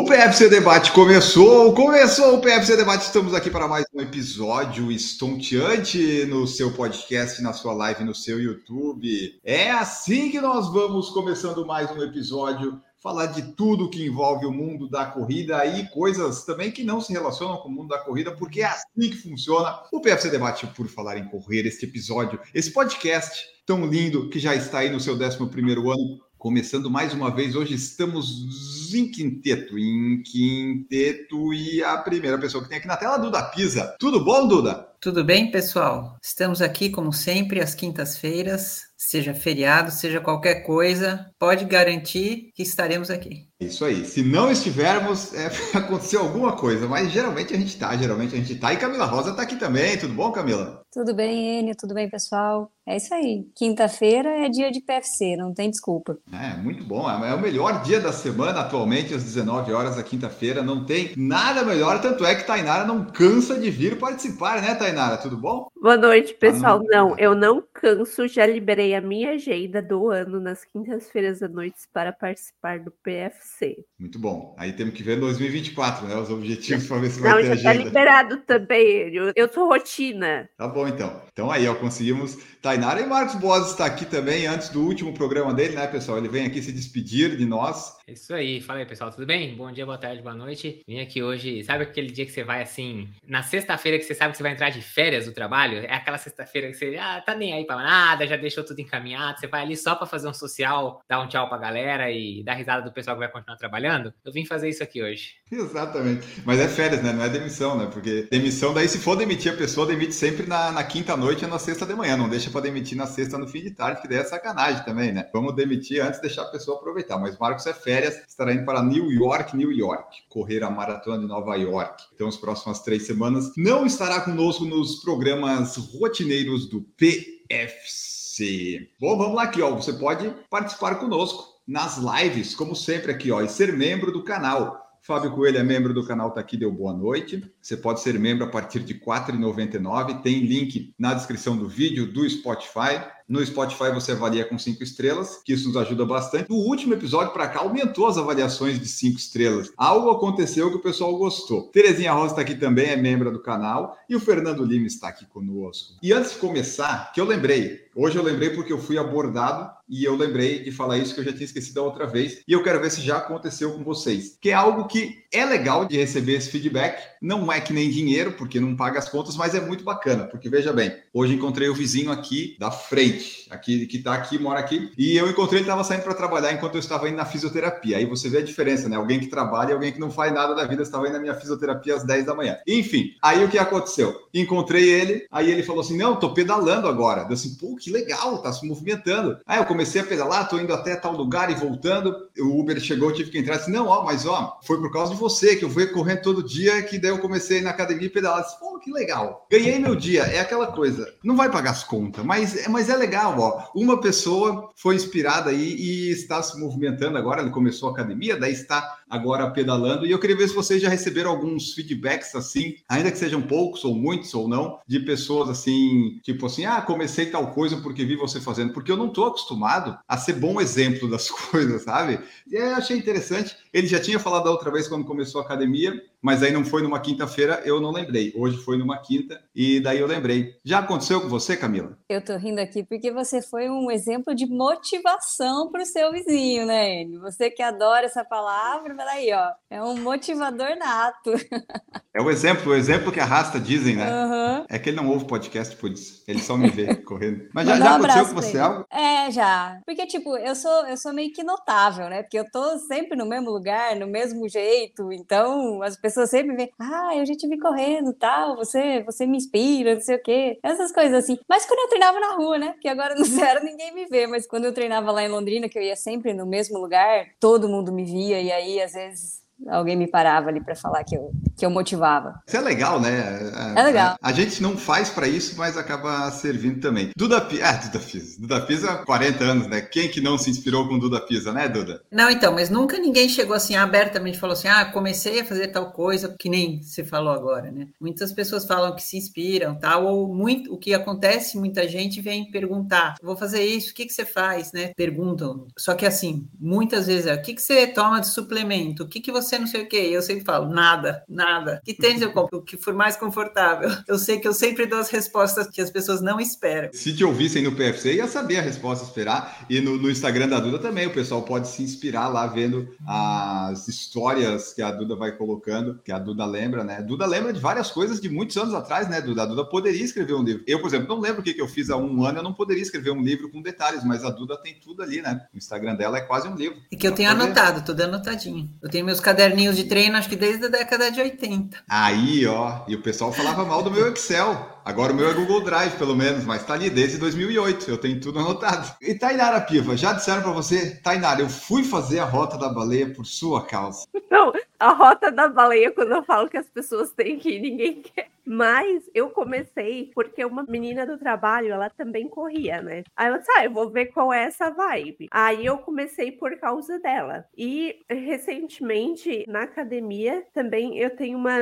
O PFC Debate começou, começou o PFC Debate. Estamos aqui para mais um episódio estonteante no seu podcast, na sua live, no seu YouTube. É assim que nós vamos começando mais um episódio, falar de tudo que envolve o mundo da corrida e coisas também que não se relacionam com o mundo da corrida, porque é assim que funciona o PFC Debate por falar em correr, este episódio, esse podcast tão lindo que já está aí no seu 11º ano, Começando mais uma vez, hoje estamos em quinteto, em quinteto e a primeira pessoa que tem aqui na tela, Duda Pisa. Tudo bom, Duda? Tudo bem, pessoal? Estamos aqui, como sempre, às quintas-feiras, seja feriado, seja qualquer coisa, pode garantir que estaremos aqui. Isso aí. Se não estivermos, é, aconteceu alguma coisa, mas geralmente a gente tá, geralmente a gente tá. E Camila Rosa tá aqui também. Tudo bom, Camila? Tudo bem, Enio? Tudo bem, pessoal? É isso aí. Quinta-feira é dia de PFC, não tem desculpa. É, muito bom. É o melhor dia da semana atualmente, às 19 horas da quinta-feira. Não tem nada melhor, tanto é que Tainara não cansa de vir participar, né, Tainara? Tudo bom? Boa noite, pessoal. Ah, não. não, eu não canso, já liberei a minha agenda do ano nas quintas-feiras à noite para participar do PFC. Muito bom. Aí temos que ver 2024, né? Os objetivos para ver se não, vai ter já agenda. Tá liberado também. Eu, eu sou rotina. Tá bom, então. Então aí, ó, conseguimos. Tainara e Marcos Boas está aqui também antes do último programa dele, né, pessoal? Ele vem aqui se despedir de nós. É isso aí. Fala aí, pessoal. Tudo bem? Bom dia, boa tarde, boa noite. Vim aqui hoje. Sabe aquele dia que você vai assim, na sexta-feira que você sabe que você vai entrar de férias do trabalho? É aquela sexta-feira que você ah, tá nem aí para nada, já deixou tudo encaminhado. Você vai ali só para fazer um social, dar um tchau pra galera e dar risada do pessoal que vai continuar trabalhando. Eu vim fazer isso aqui hoje. Exatamente. Mas é férias, né? Não é demissão, né? Porque demissão, daí se for demitir a pessoa, demite sempre na, na quinta noite ou na sexta de manhã. Não deixa para demitir na sexta no fim de tarde, que daí é sacanagem também, né? Vamos demitir antes de deixar a pessoa aproveitar. Mas Marcos é férias, estará indo para New York, New York, correr a maratona de Nova York. Então, as próximas três semanas não estará conosco nos programas rotineiros do PFC. Bom, vamos lá aqui, ó. Você pode participar conosco nas lives, como sempre aqui, ó, e ser membro do canal. Fábio Coelho é membro do canal, tá aqui, deu boa noite. Você pode ser membro a partir de R$ 4,99. Tem link na descrição do vídeo do Spotify. No Spotify você avalia com cinco estrelas, que isso nos ajuda bastante. No último episódio para cá aumentou as avaliações de cinco estrelas. Algo aconteceu que o pessoal gostou. Terezinha Rosa está aqui também, é membro do canal, e o Fernando Lima está aqui conosco. E antes de começar, que eu lembrei, hoje eu lembrei porque eu fui abordado e eu lembrei de falar isso que eu já tinha esquecido a outra vez, e eu quero ver se já aconteceu com vocês. Que é algo que é legal de receber esse feedback, não é que nem dinheiro, porque não paga as contas, mas é muito bacana, porque veja bem, hoje encontrei o vizinho aqui da frente, aqui que tá aqui, mora aqui, e eu encontrei ele estava saindo para trabalhar enquanto eu estava indo na fisioterapia. Aí você vê a diferença, né? Alguém que trabalha e alguém que não faz nada da vida estava indo na minha fisioterapia às 10 da manhã. Enfim, aí o que aconteceu? Encontrei ele, aí ele falou assim: "Não, tô pedalando agora". Eu assim: "Pô, que legal, tá se movimentando". Aí eu comecei a pedalar, tô indo até tal lugar e voltando. O Uber chegou, tive que entrar assim: "Não, ó, mas ó, foi por causa de você que eu fui correndo todo dia que daí eu comecei na academia e pedalar". Disse, Pô, que legal. Ganhei meu dia. É aquela coisa. Não vai pagar as contas, mas, mas é legal, ó. Uma pessoa foi inspirada aí e está se movimentando agora. Ele começou a academia, daí está agora pedalando. E eu queria ver se vocês já receberam alguns feedbacks assim, ainda que sejam poucos ou muitos ou não, de pessoas assim, tipo assim, ah, comecei tal coisa porque vi você fazendo, porque eu não estou acostumado a ser bom exemplo das coisas, sabe? E eu achei interessante. Ele já tinha falado da outra vez quando começou a academia, mas aí não foi numa quinta-feira, eu não lembrei. Hoje foi numa quinta e daí eu lembrei. Já aconteceu com você, Camila? Eu tô rindo aqui porque você foi um exemplo de motivação para o seu vizinho, né, Enio? Você que adora essa palavra, peraí, ó. É um motivador nato. É o exemplo, o exemplo que arrasta, dizem, né? Uhum. É que ele não ouve podcast por isso. Ele só me vê correndo. Mas já, já um aconteceu com você algo? É, já. Porque, tipo, eu sou, eu sou meio que notável, né? Porque eu tô sempre no mesmo lugar, no mesmo jeito. Então, as pessoas sempre veem, ah, eu já te vi correndo tal, você, você me inspira, não sei o quê. Essas coisas assim. Mas quando eu treinava na rua, né? Porque agora no zero ninguém me vê. Mas quando eu treinava lá em Londrina, que eu ia sempre no mesmo lugar, todo mundo me via. E aí, às vezes, alguém me parava ali para falar que eu, que eu motivava. Isso é legal, né? É legal. A, a gente não faz para isso, mas acaba servindo também. Duda Pisa, ah, Duda Pisa. Duda Pisa, 40 anos, né? Quem que não se inspirou com Duda Pisa, né, Duda? Não, então, mas nunca ninguém chegou assim abertamente e falou assim: ah, comecei a fazer tal coisa, que nem você falou agora, né? Muitas pessoas falam que se inspiram, tal, ou muito, o que acontece, muita gente vem perguntar: vou fazer isso, o que, que você faz, né? Perguntam. Só que assim, muitas vezes é: o que, que você toma de suplemento? O que, que você não sei o quê? Eu sempre falo: nada, nada. Que tênis eu compro? O que for mais confortável. Eu sei que eu sempre dou as respostas que as pessoas não esperam. Se te ouvissem no PFC, ia saber a resposta, esperar. E no, no Instagram da Duda também, o pessoal pode se inspirar lá vendo as histórias que a Duda vai colocando, que a Duda lembra, né? Duda lembra de várias coisas de muitos anos atrás, né, Duda? A Duda poderia escrever um livro. Eu, por exemplo, não lembro o que, que eu fiz há um ano, eu não poderia escrever um livro com detalhes, mas a Duda tem tudo ali, né? O Instagram dela é quase um livro. E que eu tenho anotado, tudo anotadinho. Eu tenho meus caderninhos de treino, acho que desde a década de 80. Aí, ó, e o pessoal falava mal do meu Excel. Agora o meu é Google Drive, pelo menos, mas tá ali desde 2008. Eu tenho tudo anotado. E Tainara Piva, já disseram para você, Tainara, eu fui fazer a rota da baleia por sua causa. Não, a rota da baleia, quando eu falo que as pessoas têm que ir, ninguém quer. Mas eu comecei porque uma menina do trabalho, ela também corria, né? Aí eu disse, ah, eu vou ver qual é essa vibe. Aí eu comecei por causa dela. E recentemente, na academia, também eu tenho uma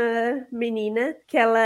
menina que ela,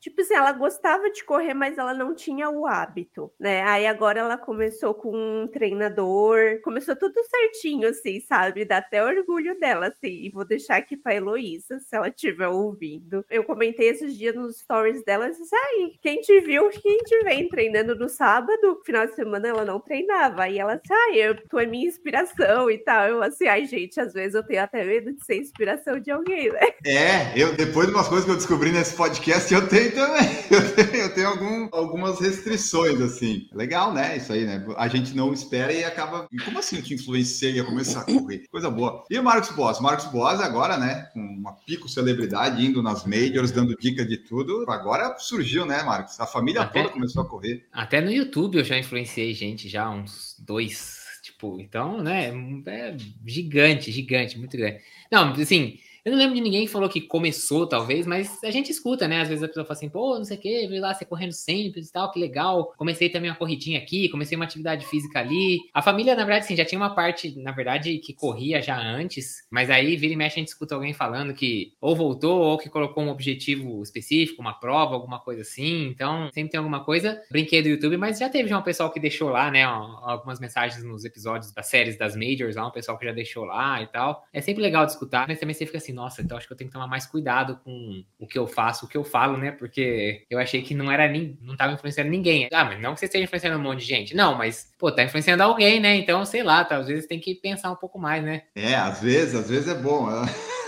tipo assim, gostava de correr, mas ela não tinha o hábito, né? Aí agora ela começou com um treinador, começou tudo certinho, assim, sabe? Dá até orgulho dela, assim. E vou deixar aqui pra Heloísa, se ela estiver ouvindo. Eu comentei esses dias nos stories dela, disse, quem te viu, quem te vem treinando no sábado, final de semana ela não treinava. Aí ela disse, ai, eu, tu é minha inspiração e tal. Eu assim, ai, gente, às vezes eu tenho até medo de ser inspiração de alguém, né? É, eu depois de umas coisas que eu descobri nesse podcast, eu tenho também. Eu tenho, eu tenho algum, algumas restrições, assim. Legal, né? Isso aí, né? A gente não espera e acaba. Como assim eu te influenciei a começar a correr? Coisa boa. E o Marcos Boas? Marcos Boas agora, né? Com uma pico celebridade, indo nas majors, dando dica de tudo. Agora surgiu, né, Marcos? A família Até- toda começou a correr. Até no YouTube eu já influenciei gente, já uns dois, tipo, então, né, é gigante, gigante, muito grande. Não, assim, eu não lembro de ninguém que falou que começou, talvez, mas a gente escuta, né, às vezes a pessoa fala assim, pô, não sei o que, vi lá você correndo sempre e tal, que legal, comecei também uma corridinha aqui, comecei uma atividade física ali. A família, na verdade, sim, já tinha uma parte, na verdade, que corria já antes, mas aí vira e mexe a gente escuta alguém falando que ou voltou ou que colocou um objetivo específico, uma prova, alguma coisa assim, então sempre tem alguma coisa. Brinquei do YouTube, mas já teve já um pessoal que deixou lá, né, algumas mensagens nos episódios das séries das Majors, lá um pessoal que já deixou lá e tal. É sempre legal de escutar, mas também você fica assim, nossa, então acho que eu tenho que tomar mais cuidado com o que eu faço, o que eu falo, né, porque eu achei que não era nem, não tava influenciando ninguém. Ah, mas não que você esteja influenciando um monte de gente. Não, mas, pô, tá influenciando alguém, né, então, sei lá, tá, às vezes tem que pensar um pouco mais, né. É, às vezes, às vezes é bom.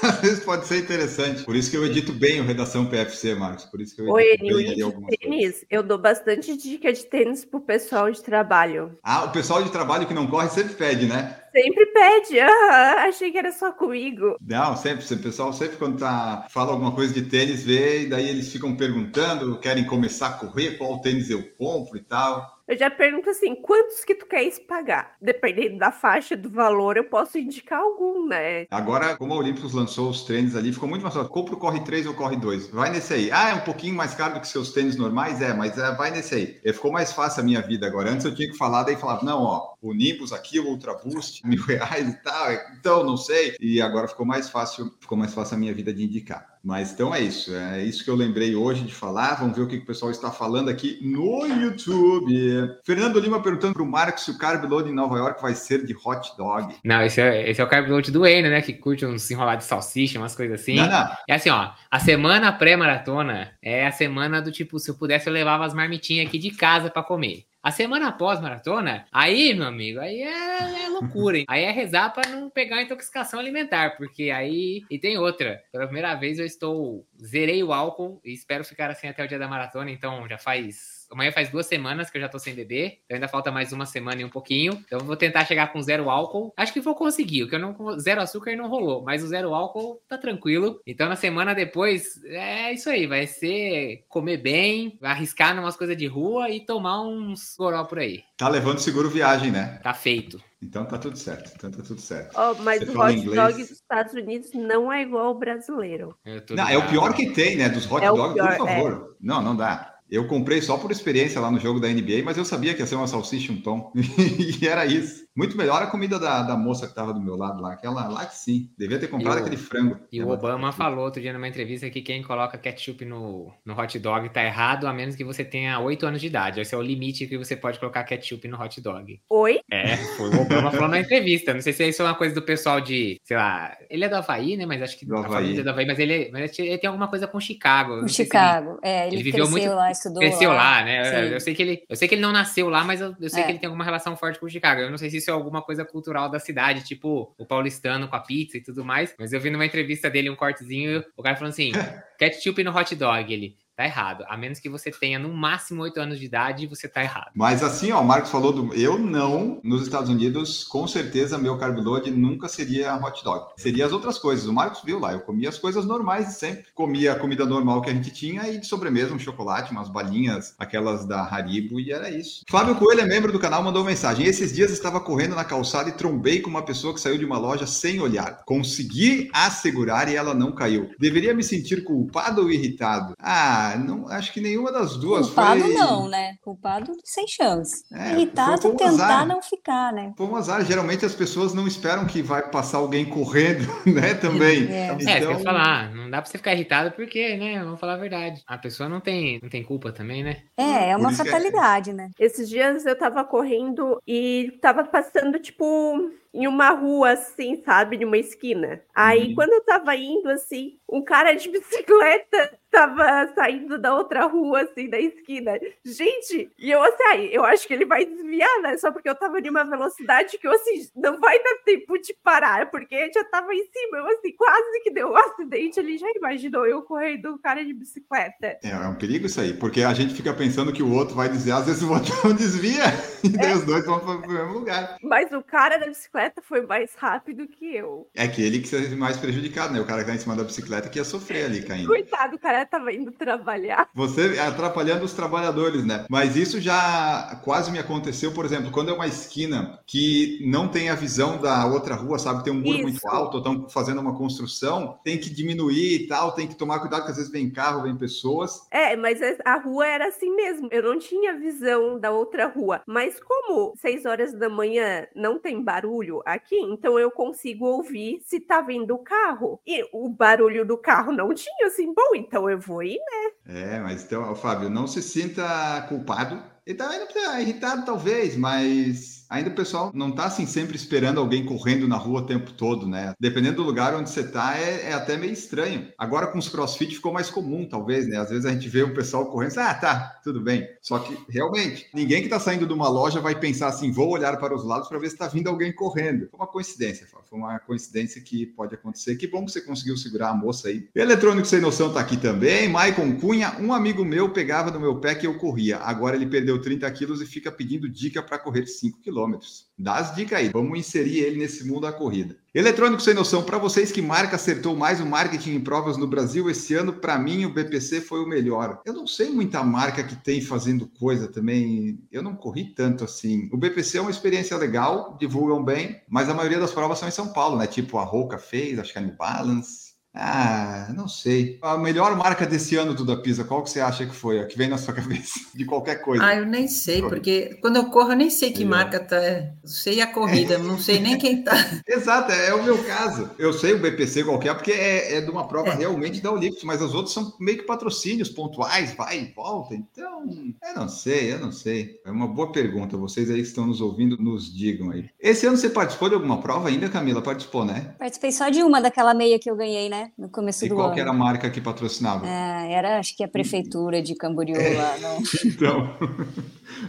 Às vezes pode ser interessante. Por isso que eu edito bem o Redação PFC, Marcos. Por isso que eu Oi, edito Enil, bem ali de algumas coisas. tênis, eu dou bastante dica de tênis pro pessoal de trabalho. Ah, o pessoal de trabalho que não corre sempre pede, né? Sempre pede, aham, achei que era só comigo. Não, sempre. O pessoal sempre quando tá, fala alguma coisa de tênis, vê, e daí eles ficam perguntando, querem começar a correr, qual tênis eu compro e tal. Eu já pergunto assim, quantos que tu queres pagar? Dependendo da faixa do valor, eu posso indicar algum, né? Agora, como a Olympus lançou os tênis ali, ficou muito mais fácil. Compra o Corre 3 ou Corre 2. Vai nesse aí. Ah, é um pouquinho mais caro do que seus tênis normais? É, mas é, vai nesse aí. E ficou mais fácil a minha vida agora. Antes eu tinha que falar, daí falava, não, ó, o Nimbus aqui, o Ultra Boost, mil reais e tal. Então, não sei. E agora ficou mais fácil, ficou mais fácil a minha vida de indicar. Mas então é isso, é isso que eu lembrei hoje de falar. Vamos ver o que, o pessoal está falando aqui no YouTube. Fernando Lima perguntando para o Marcos se o carb load em Nova York vai ser de hot dog. Não, esse é, esse é o carb load do Eno, né, que curte uns enrolados de salsicha, umas coisas assim. Não, não. É assim, ó, a semana pré-maratona é a semana do tipo, se eu pudesse eu levava as marmitinhas aqui de casa pra comer. A semana após maratona, aí, meu amigo, aí é, é loucura, hein? Aí é rezar pra não pegar intoxicação alimentar, porque aí. E tem outra. Pela primeira vez eu estou. Zerei o álcool e espero ficar assim até o dia da maratona, então já faz. Amanhã faz duas semanas que eu já tô sem beber. Então ainda falta mais uma semana e um pouquinho. Então eu vou tentar chegar com zero álcool. Acho que vou conseguir. O que eu não. Zero açúcar não rolou. Mas o zero álcool tá tranquilo. Então na semana depois, é isso aí. Vai ser comer bem, arriscar em umas coisas de rua e tomar uns goró por aí. Tá levando seguro viagem, né? Tá feito. Então tá tudo certo. Então tá tudo certo. Ó, mas Você o hot inglês? dog dos Estados Unidos não é igual ao brasileiro. Não, é o pior que tem, né? Dos hot É dogs, pior, por favor. Não, não dá. Eu comprei só por experiência lá no jogo da NBA, mas eu sabia que ia ser uma salsicha um pão. e era isso. Muito melhor a comida da, da moça que tava do meu lado lá. Aquela lá que sim. Devia ter comprado E o- aquele frango. E o Obama falou outro dia numa entrevista que quem coloca ketchup no, no hot dog tá errado, a menos que você tenha 8 anos de idade. Esse é o limite que você pode colocar ketchup no hot dog. Oi? É, foi o Obama falou na entrevista. Não sei se isso é uma coisa do pessoal de, sei lá, ele é do Havaí, né? Mas acho que Do a Havaí. família é do Havaí, mas ele, mas ele tem alguma coisa com Chicago. O se Chicago. É, ele, ele viveu cresceu muito- lá, estudou Ele cresceu lá, lá. né? Eu, eu sei que ele, eu sei que ele não nasceu lá, mas eu, eu sei É. que ele tem alguma relação forte com o Chicago. Eu não sei se isso é alguma coisa cultural da cidade, tipo o paulistano com a pizza e tudo mais. Mas eu vi numa entrevista dele um cortezinho, o cara falando assim: ketchup no hot dog. Ele tá errado. A menos que você tenha no máximo 8 anos de idade, você tá errado. Mas assim, ó, o Marcos falou do. Eu não, nos Estados Unidos, com certeza, meu carb load nunca seria hot dog. Seria as outras coisas. O Marcos viu lá, eu comia as coisas normais de sempre. Comia a comida normal que a gente tinha e de sobremesa um chocolate, umas balinhas, aquelas da Haribo, e era isso. Flávio Coelho é membro do canal, mandou mensagem. Esses dias estava correndo na calçada e trombei com uma pessoa que saiu de uma loja sem olhar. Consegui assegurar e ela não caiu. Deveria me sentir culpado ou irritado? Ah, não, acho que nenhuma das duas Culpado foi... não, né? Culpado sem chance. É, Irritado, foi um tentar azar. não ficar, né? Foi um azar. Geralmente as pessoas não esperam que vai passar alguém correndo, né? Também. É. É, eu Então, ia falar. Não dá pra você ficar irritado porque, né? Vamos falar a verdade. A pessoa não tem, não tem culpa também, né? É, é uma é- fatalidade, né? Esses dias eu tava correndo e tava passando, tipo, em uma rua, assim, sabe? Numa esquina. Aí, Uhum. quando eu tava indo, assim, um cara de bicicleta tava saindo da outra rua, assim, da esquina. Gente, e eu, assim, ai, eu acho que ele vai desviar, né? Só porque eu tava em uma velocidade que eu, assim, não vai dar tempo de parar, porque já tava em cima. Eu, assim, quase que deu um acidente. Ele já imaginou eu correndo um cara de bicicleta. É, é um perigo isso aí, porque a gente fica pensando que o outro vai desviar, às vezes o outro não desvia, e daí os dois vão para o mesmo lugar. Mas o cara da bicicleta foi mais rápido que eu. É que ele que seja mais prejudicado, né? O cara que tá em cima da bicicleta que ia sofrer ali caindo. Coitado, o cara tava indo trabalhar. Você atrapalhando os trabalhadores, né? Mas isso já quase me aconteceu, por exemplo, quando é uma esquina que não tem a visão da outra rua, sabe? Tem um muro muito Isso. alto, ou estão fazendo uma construção, tem que diminuir e tal, tem que tomar cuidado, que às vezes vem carro, vem pessoas. É, mas es- a rua era assim mesmo. Eu não tinha visão da outra rua. Mas como seis horas da manhã não tem barulho aqui, então eu consigo ouvir se tá vindo o carro. E o barulho do carro não tinha, assim, bom, então eu vou ir, né? É, mas então, Fábio, não se sinta culpado. E também não precisa irritado, talvez, mas ainda o pessoal não tá assim sempre esperando alguém correndo na rua o tempo todo, né? Dependendo do lugar onde você tá, é, é até meio estranho. Agora com os crossfit ficou mais comum, talvez, né? Às vezes a gente vê o pessoal correndo, ah, tá, tudo bem. Só que realmente, ninguém que tá saindo de uma loja vai pensar assim, vou olhar para os lados para ver se tá vindo alguém correndo. Foi uma coincidência. Foi uma coincidência que pode acontecer. Que bom que você conseguiu segurar a moça aí. Eletrônico Sem Noção tá aqui também. Maicon Cunha, um amigo meu pegava no meu pé que eu corria. Agora ele perdeu 30 quilos e fica pedindo dica para correr 5 quilômetros. Dá as dicas aí, vamos inserir ele nesse mundo da corrida. Eletrônico Sem Noção, para vocês que marca acertou mais o marketing em provas no Brasil esse ano, para mim o BPC foi o melhor. Eu não sei muita marca que tem fazendo coisa também, eu não corri tanto assim. O BPC é uma experiência legal, divulgam bem, mas a maioria das provas são em São Paulo, né? Tipo a Roca fez, acho que a New Balance. Ah, não sei. A melhor marca desse ano, Duda Pisa, qual que você acha que foi? A que vem na sua cabeça? De qualquer coisa. Ah, eu nem sei, porque quando eu corro, eu nem sei que É. marca tá. Eu sei a corrida, não sei nem quem tá. Exato, é o meu caso. Eu sei o BPC qualquer, porque é, é de uma prova realmente da Olímpicos, mas as outras são meio que patrocínios pontuais, vai e volta. Então, eu não sei, eu não sei. É uma boa pergunta. Vocês aí que estão nos ouvindo, nos digam aí. Esse ano você participou de alguma prova ainda, Camila? Participou, né? Participei só de uma daquela meia que eu ganhei, né? No começo E do qual ano. que era a marca que patrocinava? Ah, era, acho que a prefeitura de Camboriú É. lá. Não. Então,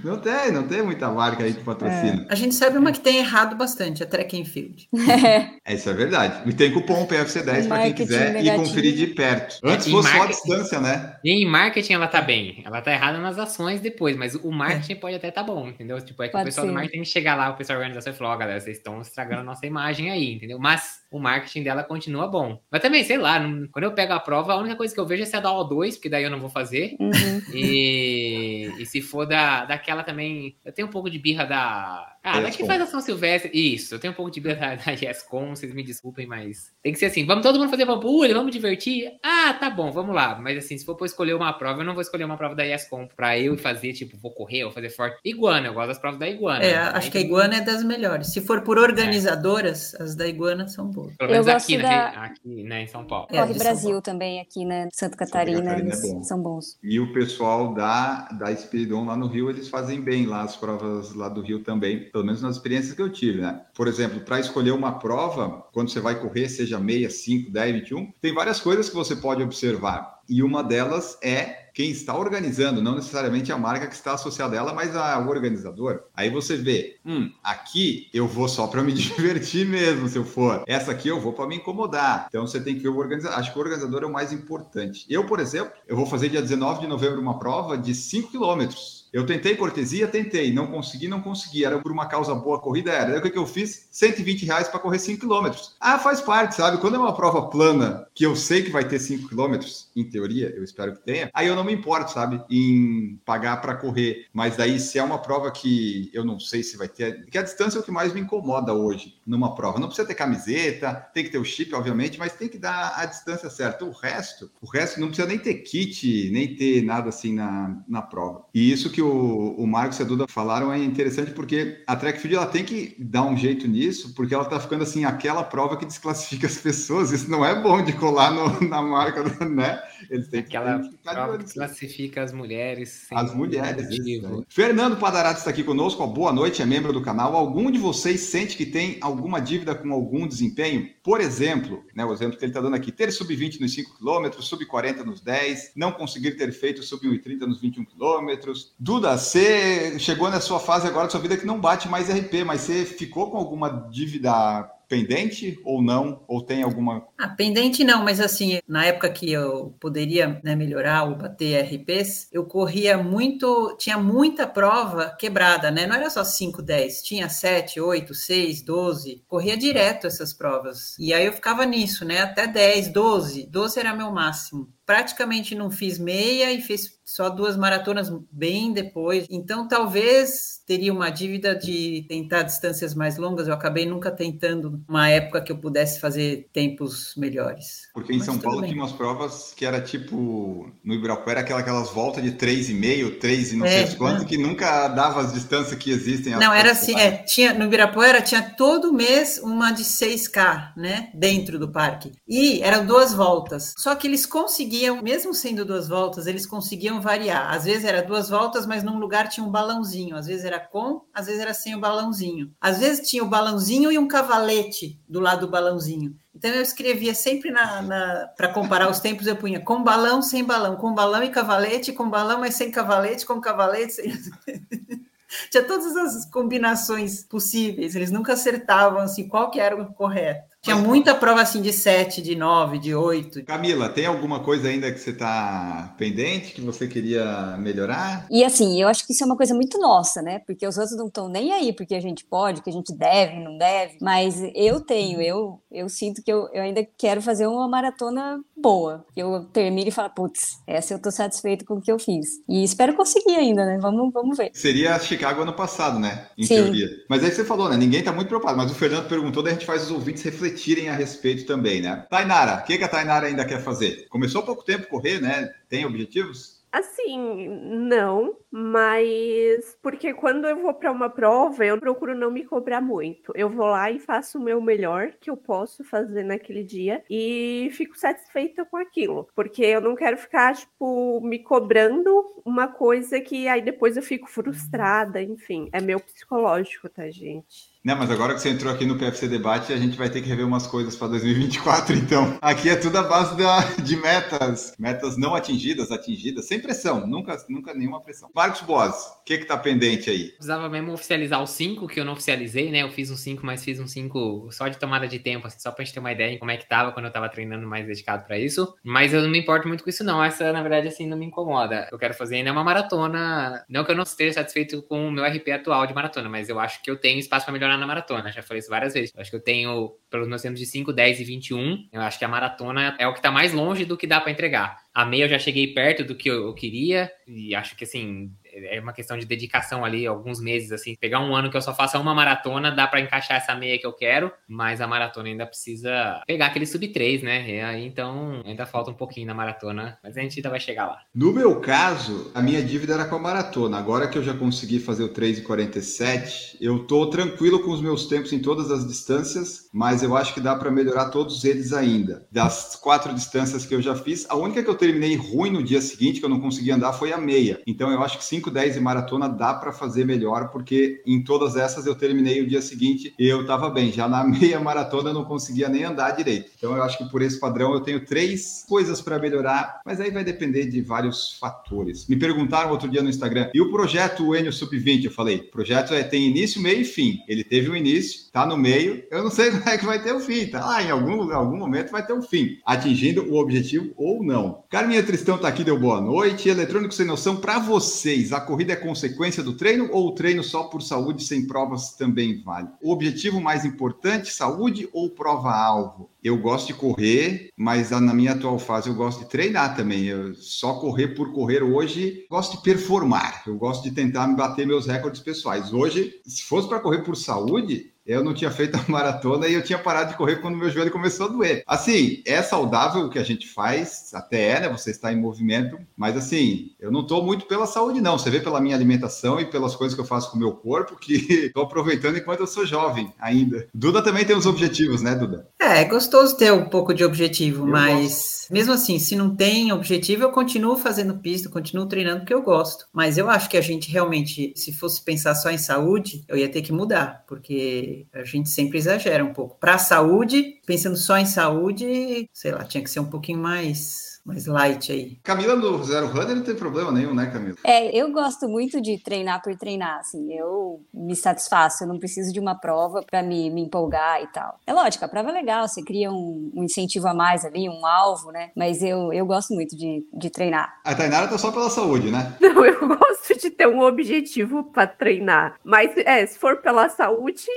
não tem, não tem muita marca aí que patrocina. A gente sabe uma que tem errado bastante, a Track and Field. É, isso é verdade. E tem cupom PFC10 para quem Marketing quiser negativo. conferir de perto. Antes E fosse só a marketing- distância, né? E em marketing ela tá bem. Ela tá errada nas ações depois, mas o marketing pode até tá bom, entendeu? Tipo, é que Pode o pessoal do ser. marketing tem que chegar lá, o pessoal da organização e falar, ó, galera, vocês estão estragando a nossa imagem aí, entendeu? Mas o marketing dela continua bom. Mas também, sei lá, não- quando eu pego a prova, a única coisa que eu vejo é se é da O2, porque daí eu não vou fazer. Uhum. E, e se for da, daquela também. Eu tenho um pouco de birra da. Ah, da que Yescom. faz a São Silvestre. Isso, eu tenho um pouco de birra da, Yescom, vocês me desculpem, mas. Tem que ser assim, vamos todo mundo fazer pampulha, vamos divertir. Ah, tá bom, vamos lá. Mas assim, se for pra escolher uma prova, eu não vou escolher uma prova da Yescom pra eu fazer, tipo, vou correr, vou fazer forte. Iguana, eu gosto das provas da Iguana. É, acho que a Iguana é das melhores. Se for por organizadoras, as da Iguana são boas. Pelo menos Eu aqui, gosto né, da- aqui, né, em São Paulo. É, Corre Brasil Paulo. também aqui, né? Santa Catarina, Catarina é eles bom. são bons. E o pessoal da, da Spiridon lá no Rio, eles fazem bem lá as provas lá do Rio também, pelo menos nas experiências que eu tive, né? Por exemplo, para escolher uma prova, quando você vai correr, seja meia, 5, 10, 21, tem várias coisas que você pode observar. E uma delas é quem está organizando, não necessariamente a marca que está associada a ela, mas o organizador. Aí você vê, hum, aqui eu vou só para me divertir mesmo, se eu for. Essa aqui eu vou para me incomodar. Então você tem que ver o organizador. Acho que o organizador é o mais importante. Eu, por exemplo, eu vou fazer dia 19 de novembro uma prova de 5 quilômetros. Eu tentei cortesia, tentei, não consegui, não consegui. Era por uma causa boa, a corrida era. O que, que eu fiz? 120 reais para correr 5 quilômetros. Ah, faz parte, sabe? Quando é uma prova plana, que eu sei que vai ter 5 quilômetros, em teoria, eu espero que tenha, aí eu não me importo, sabe? Em pagar para correr. Mas daí, se é uma prova que eu não sei se vai ter, que a distância é o que mais me incomoda hoje numa prova. Não precisa ter camiseta, tem que ter o chip, obviamente, mas tem que dar a distância certa. O resto, o resto não precisa nem ter kit, nem ter nada assim na, na prova. E isso que o, o Marcos e a Duda falaram é interessante porque a track field ela tem que dar um jeito nisso, porque ela tá ficando assim, aquela prova que desclassifica as pessoas. Isso não é bom de colar no- na marca, né? Eles têm que, Aquela que prova que classifica as mulheres. as mulheres. isso, né? Fernando Padarato está aqui conosco. Boa noite, é membro do canal. Algum de vocês sente que tem alguma dívida com algum desempenho? Por exemplo, né, o exemplo que ele está dando aqui: ter sub-20 nos 5 km, sub-40 nos 10, não conseguir ter feito sub-1,30 nos 21 km. Duda, você chegou na sua fase agora da sua vida que não bate mais RP, mas você ficou com alguma dívida pendente ou não? Ou tem alguma. Ah, pendente não, mas assim, na época que eu poderia né, melhorar ou bater RPs, eu corria muito, tinha muita prova quebrada, né? Não era só 5, 10, tinha 7, 8, 6, 12, corria direto essas provas. E aí eu ficava nisso, né? Até 10, 12, 12 era meu máximo. Praticamente não fiz meia e fiz só duas maratonas bem depois. Então, talvez teria uma dívida de tentar distâncias mais longas. Eu acabei nunca tentando uma época que eu pudesse fazer tempos melhores. Porque em Mas São Paulo bem. tinha umas provas que era tipo. No Ibirapuera, aquela, aquelas voltas de 3,5, 3 e não É, sei quanto, que nunca dava as distâncias que existem. Não, era as- assim, é, tinha, no Ibirapuera tinha todo mês uma de 6K, né, dentro do parque. E eram duas voltas. Só que eles conseguiam, mesmo sendo duas voltas, eles conseguiam variar. Às vezes era duas voltas, mas num lugar tinha um balãozinho. Às vezes era com, às vezes era sem o balãozinho. Às vezes tinha o balãozinho e um cavalete do lado do balãozinho. Então eu escrevia sempre na, para comparar os tempos, eu punha com balão, sem balão, com balão e cavalete, com balão, mas sem cavalete, com cavalete, sem... Tinha todas as combinações possíveis, eles nunca acertavam assim qual que era o correto. Tinha muita prova assim de 7, de 9, de 8. Camila, tem alguma coisa ainda que você está pendente, que você queria melhorar? E assim, eu acho que isso é uma coisa muito nossa, né? Porque os outros não estão nem aí porque a gente pode, que a gente deve, não deve. Mas eu tenho, eu, eu sinto que eu, eu ainda quero fazer uma maratona boa. Eu termine e falo, putz, essa eu tô satisfeito com o que eu fiz. E espero conseguir ainda, né? Vamos, vamos ver. Seria Chicago ano passado, né? Em Sim. teoria. Mas aí você falou, né? Ninguém tá muito preocupado. Mas o Fernando perguntou, daí a gente faz os ouvintes refletirem a respeito também, né? Tainara, o que, que a Tainara ainda quer fazer? Começou há pouco tempo correr, né? Tem objetivos? Assim, não, mas porque quando eu vou para uma prova, eu procuro não me cobrar muito. Eu vou lá e faço o meu melhor que eu posso fazer naquele dia e fico satisfeita com aquilo, porque eu não quero ficar tipo me cobrando uma coisa que aí depois eu fico frustrada, enfim, é meu psicológico, tá, gente? Não, mas agora que você entrou aqui no PFC Debate, a gente vai ter que rever umas coisas para 2024, então. Aqui é tudo a base da, de metas. Metas não atingidas, atingidas, sem pressão. Nunca, nunca nenhuma pressão. Marcos Boas, o que que tá pendente aí? Precisava mesmo oficializar o 5, que eu não oficializei, né? Eu fiz um 5, mas fiz um 5 só de tomada de tempo, assim, só pra gente ter uma ideia de como é que tava quando eu tava treinando mais dedicado pra isso. Mas eu não me importo muito com isso, não. Essa, na verdade, assim, não me incomoda. Eu quero fazer ainda é uma maratona. Não que eu não esteja satisfeito com o meu RP atual de maratona, mas eu acho que eu tenho espaço pra melhorar na maratona. Já falei isso várias vezes. Eu acho que eu tenho, pelos meus tempos de 5, 10 e 21, eu acho que a maratona é o que tá mais longe do que dá pra entregar. A meia eu já cheguei perto do que eu, eu queria, e acho que assim, é uma questão de dedicação ali, alguns meses, assim. Pegar um ano que eu só faça uma maratona, dá para encaixar essa meia que eu quero, mas a maratona ainda precisa pegar aquele sub 3, né? E aí, então, ainda falta um pouquinho na maratona, mas a gente ainda vai chegar lá. No meu caso, a minha dívida era com a maratona. Agora que eu já consegui fazer o 3,47, eu tô tranquilo com os meus tempos em todas as distâncias, mas eu acho que dá para melhorar todos eles ainda. Das quatro distâncias que eu já fiz, a única que eu terminei ruim no dia seguinte, que eu não consegui andar, foi a meia. Então eu acho que 5, 10 e maratona dá para fazer melhor, porque em todas essas eu terminei o dia seguinte e eu estava bem. Já na meia maratona eu não conseguia nem andar direito. Então eu acho que por esse padrão eu tenho três coisas para melhorar, mas aí vai depender de vários fatores. Me perguntaram outro dia no Instagram, e o projeto Enio Sub-20? Eu falei, projeto é, tem início, meio e fim. Ele teve um início, tá no meio, eu não sei como é que vai ter o fim, tá lá, em algum, algum momento vai ter um fim, atingindo o objetivo ou não. Carminha Tristão tá aqui, deu boa noite. Eletrônico sem noção, para vocês, a corrida é consequência do treino ou o treino só por saúde sem provas também vale? O objetivo mais importante, saúde ou prova-alvo? Eu gosto de correr, mas na minha atual fase eu gosto de treinar também. Eu só correr por correr hoje, gosto de performar. Eu gosto de tentar me bater meus recordes pessoais. Hoje, se fosse para correr por saúde, eu não tinha feito a maratona e eu tinha parado de correr quando meu joelho começou a doer. Assim, é saudável o que a gente faz, até é, né? Você está em movimento, mas assim, eu não estou muito pela saúde, não. Você vê pela minha alimentação e pelas coisas que eu faço com o meu corpo que estou aproveitando enquanto eu sou jovem ainda. Duda também tem os objetivos, né, Duda? É, é gostoso ter um pouco de objetivo, eu mas gosto. mesmo assim, se não tem objetivo, eu continuo fazendo pista, continuo treinando porque eu gosto. Mas eu acho que a gente realmente, se fosse pensar só em saúde, eu ia ter que mudar, porque a gente sempre exagera um pouco. Para a saúde, pensando só em saúde, sei lá, tinha que ser um pouquinho mais mais light aí. Camila no Zero Runner não tem problema nenhum, né, Camila? É, eu gosto muito de treinar por treinar, assim, eu me satisfaço, eu não preciso de uma prova para me, me empolgar e tal. É lógico, a prova é legal, você cria um, um incentivo a mais ali, um alvo, né? Mas eu, eu gosto muito de, de treinar. A Tainara tá só pela saúde, né? Não, eu gosto de ter um objetivo para treinar. Mas, é, se for pela saúde,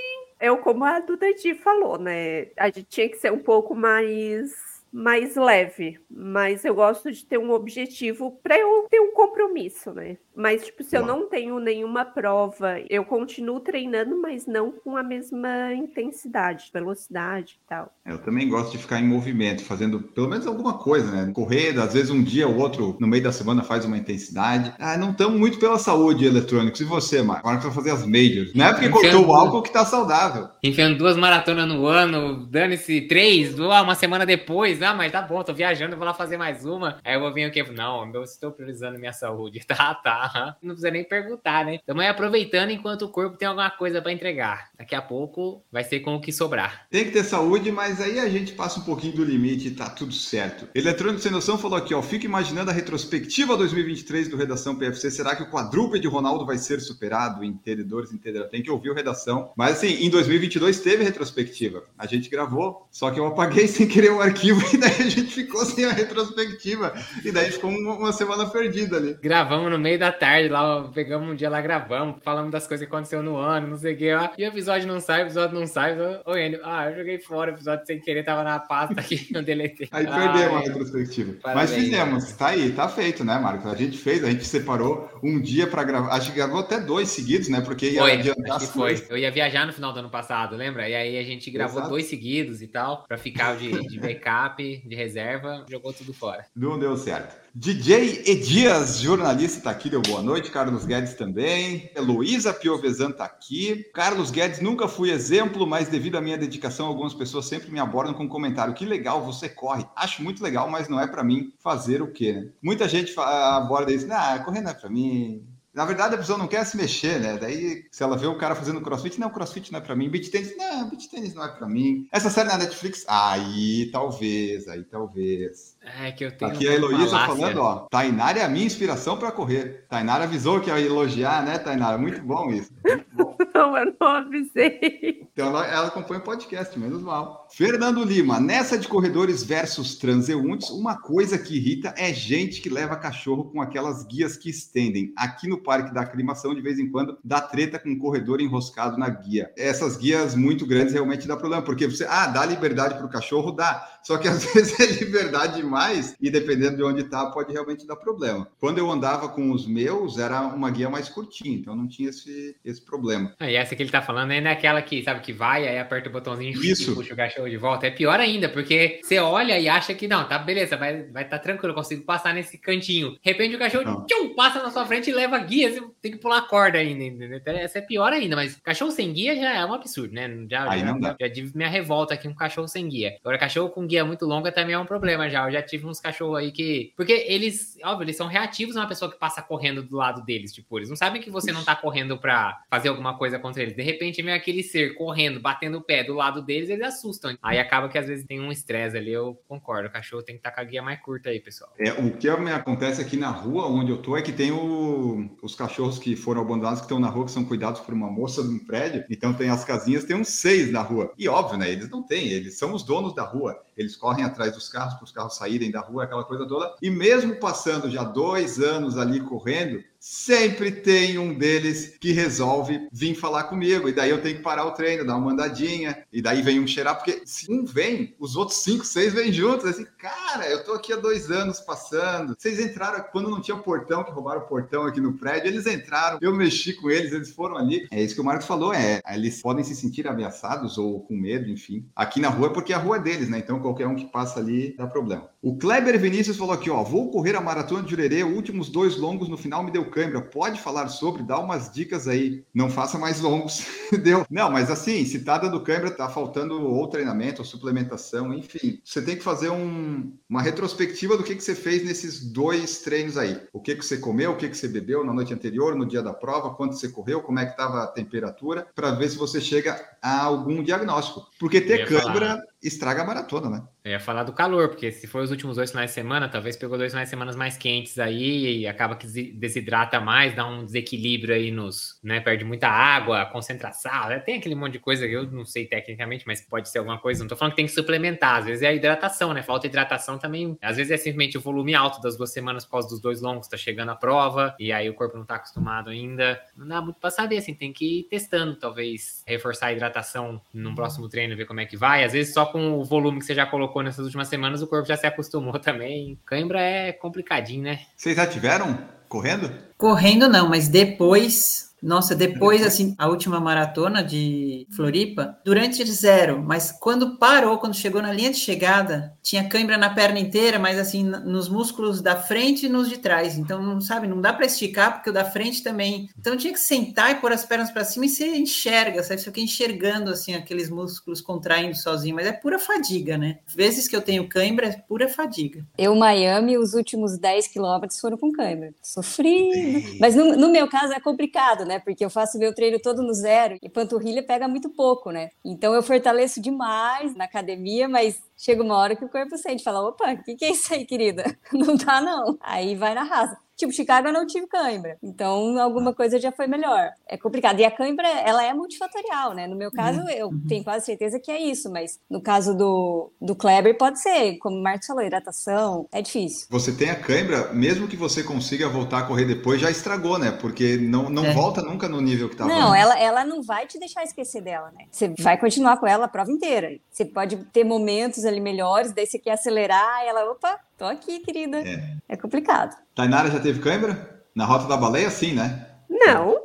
eu, como a Duda falou, né? A gente tinha que ser um pouco mais mais leve, mas eu gosto de ter um objetivo para eu ter um compromisso, né? Mas, tipo, se eu não tenho nenhuma prova, eu continuo treinando, mas não com a mesma intensidade, velocidade e tal. Eu também gosto de ficar em movimento, fazendo pelo menos alguma coisa, né? Correr, às vezes um dia ou outro, no meio da semana, faz uma intensidade. Ah, não estamos muito pela saúde eletrônicos. E você, Marco? Agora que vai fazer as majors. Não é porque Enfiando... cortou o álcool que tá saudável. Enfiando duas maratonas no ano, dane-se três, uma semana depois. Ah, mas tá bom, tô viajando, vou lá fazer mais uma. Aí eu vou vir aqui, não, eu estou priorizando minha saúde. Tá, tá. Não precisa nem perguntar, né? Estamos aproveitando enquanto o corpo tem alguma coisa para entregar. Daqui a pouco vai ser com o que sobrar. Tem que ter saúde, mas aí a gente passa um pouquinho do limite e tá tudo certo. Eletrônico Sem Noção falou aqui, ó. Fico imaginando a retrospectiva 2023 do Redação PFC. Será que o quadrúpede Ronaldo vai ser superado? Entendedores entenderão. Tem que ouvir o Redação. Mas assim, em 2022 teve retrospectiva. A gente gravou, só que eu apaguei sem querer o arquivo e daí a gente ficou sem a retrospectiva. E daí ficou uma, uma semana perdida ali. Gravamos no meio da tarde lá, pegamos um dia lá, gravamos, falamos das coisas que aconteceu no ano, não sei o que lá. E o episódio não sai, o episódio não sai. Ô, Enio, ah, eu joguei fora o episódio sem querer, tava na pasta aqui, não deletei. Aí ah, perdemos a retrospectiva. Parabéns, Mas fizemos, né? tá aí, tá feito, né, Marcos? A gente fez, a gente separou um dia pra gravar. Acho que gravou até dois seguidos, né? Porque ia foi, adiantar acho que foi. Eu ia viajar no final do ano passado, lembra? E aí a gente gravou Exato. dois seguidos e tal, pra ficar de, de backup, de reserva, jogou tudo fora. Não deu certo. DJ Edias, jornalista, tá aqui, deu boa noite. Carlos Guedes também. Heloísa Piovesan tá aqui. Carlos Guedes, nunca fui exemplo, mas devido à minha dedicação, algumas pessoas sempre me abordam com um comentário. Que legal, você corre. Acho muito legal, mas não é para mim fazer o quê, né? Muita gente aborda isso. Ah, correr não é para mim na verdade, a pessoa não quer se mexer, né? Daí, se ela vê o cara fazendo crossfit, não, crossfit não é pra mim. Beat tênis, não, beat tênis não é pra mim. Essa série na Netflix, aí talvez, aí talvez. É que eu tenho. Aqui a Heloísa falando, ó. Tainara é a minha inspiração para correr. Tainara avisou que ia elogiar, né, Tainara? Muito bom isso. Muito bom. Não, eu não avisei. Então ela, ela acompanha o podcast, menos mal. Fernando Lima, nessa de corredores versus transeuntes, uma coisa que irrita é gente que leva cachorro com aquelas guias que estendem. Aqui no Parque da Aclimação, de vez em quando, dá treta com um corredor enroscado na guia. Essas guias muito grandes realmente dá problema, porque você, ah, dá liberdade para o cachorro, dá. Só que às vezes é liberdade demais e dependendo de onde tá, pode realmente dar problema. Quando eu andava com os meus, era uma guia mais curtinha, então não tinha esse, esse problema. Ah, e essa que ele tá falando ainda é aquela que, sabe, que vai, aí aperta o botãozinho Isso. e puxa o cachorro de volta. É pior ainda, porque você olha e acha que não, tá beleza, vai vai tá tranquilo, eu consigo passar nesse cantinho. De repente o cachorro tchum, passa na sua frente e leva a guia, você tem que pular a corda ainda, entendeu? Então, Essa é pior ainda, mas cachorro sem guia já é um absurdo, né? Já, Aí já, não dá. já tive minha revolta aqui com cachorro sem guia. Agora, cachorro com guia muito longa também é um problema já. Eu já tive uns cachorros aí que. Porque eles, óbvio, eles são reativos a uma pessoa que passa correndo do lado deles. Tipo, eles não sabem que você não tá correndo pra fazer alguma coisa contra eles. De repente vem aquele ser correndo, batendo o pé do lado deles, eles assustam. Aí acaba que às vezes tem um estresse ali. Eu concordo. O cachorro tem que estar com a guia mais curta aí, pessoal. É, o que me acontece aqui na rua onde eu tô é que tem o- os cachorros que foram abandonados que estão na rua, que são cuidados por uma moça de um prédio. Então tem as casinhas, tem uns seis na rua. E óbvio, né? Eles não têm, eles são os donos da rua. Eles correm atrás dos carros para os carros saírem da rua, aquela coisa toda. E mesmo passando já dois anos ali correndo, sempre tem um deles que resolve vir falar comigo. E daí eu tenho que parar o treino, dar uma andadinha. E daí vem um cheirar, porque se um vem, os outros cinco, seis vêm juntos. Assim, cara, eu tô aqui há dois anos passando. Vocês entraram quando não tinha portão, que roubaram o portão aqui no prédio. Eles entraram, eu mexi com eles, eles foram ali. É isso que o Marcos falou, é. Eles podem se sentir ameaçados ou com medo, enfim. Aqui na rua é porque a rua é deles, né? Então qualquer um que passa ali dá problema. O Kleber Vinícius falou aqui, ó. Vou correr a maratona de Jurerê, últimos dois longos no final me deu cãibra. Pode falar sobre, dá umas dicas aí. Não faça mais longos. deu. Não, mas assim, se tá dando cãibra, tá faltando ou treinamento, ou suplementação, enfim. Você tem que fazer um- uma retrospectiva do que, que você fez nesses dois treinos aí. O que, que você comeu, o que, que você bebeu na noite anterior, no dia da prova, quanto você correu, como é que estava a temperatura, para ver se você chega a algum diagnóstico. Porque ter cãibra estraga a maratona, né? Eu ia falar do calor, porque se for os últimos dois finais de semana, talvez pegou dois finais de semana mais quentes aí e acaba que desi- desidrata mais, dá um desequilíbrio aí nos, né? Perde muita água, concentração, né, tem aquele monte de coisa que eu não sei tecnicamente, mas pode ser alguma coisa. Não tô falando que tem que suplementar, às vezes é a hidratação, né? Falta hidratação também. Às vezes é simplesmente o volume alto das duas semanas por causa dos dois longos, tá chegando a prova, e aí o corpo não tá acostumado ainda. Não dá muito pra saber, assim, tem que ir testando, talvez reforçar a hidratação num próximo treino, ver como é que vai. Às vezes só com o volume que você já colocou nessas últimas semanas, o corpo já se acostumou também. Cãibra é complicadinho, né? Vocês já tiveram correndo? Correndo não, mas depois. Nossa, depois, assim, a última maratona de Floripa, durante zero, mas quando parou, quando chegou na linha de chegada, tinha cãibra na perna inteira, mas assim, nos músculos da frente e nos de trás. Então, não sabe, não dá para esticar, porque o da frente também. Então, tinha que sentar e pôr as pernas para cima e você enxerga, sabe? Você fica enxergando, assim, aqueles músculos contraindo sozinho, mas é pura fadiga, né? Vezes que eu tenho cãibra, é pura fadiga. Eu, Miami, os últimos 10 quilômetros foram com câimbra. Sofrido. Mas no, no meu caso é complicado, né? Porque eu faço meu treino todo no zero e panturrilha pega muito pouco, né? Então eu fortaleço demais na academia, mas chega uma hora que o corpo sente, fala, opa, o que, que é isso aí, querida? Não tá, não. Aí vai na raça. Tipo, Chicago eu não tive cãibra. Então, alguma coisa já foi melhor. É complicado. E a cãibra, ela é multifatorial, né? No meu caso, eu tenho quase certeza que é isso. Mas no caso do, do Kleber, pode ser. Como o Marcos falou, hidratação. É difícil. Você tem a cãibra, mesmo que você consiga voltar a correr depois, já estragou, né? Porque não, não É. volta nunca no nível que estava Não, ela, ela não vai te deixar esquecer dela, né? Você vai continuar com ela a prova inteira. Você pode ter momentos ali melhores, daí você quer acelerar, e ela, opa, tô aqui, querida. É. É complicado. Tainara já teve cãibra? Na rota da baleia, sim, né? Não,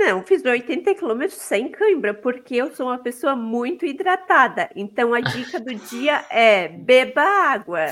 não, fiz 80 quilômetros sem cãibra, porque eu sou uma pessoa muito hidratada. Então a dica do dia é beba água.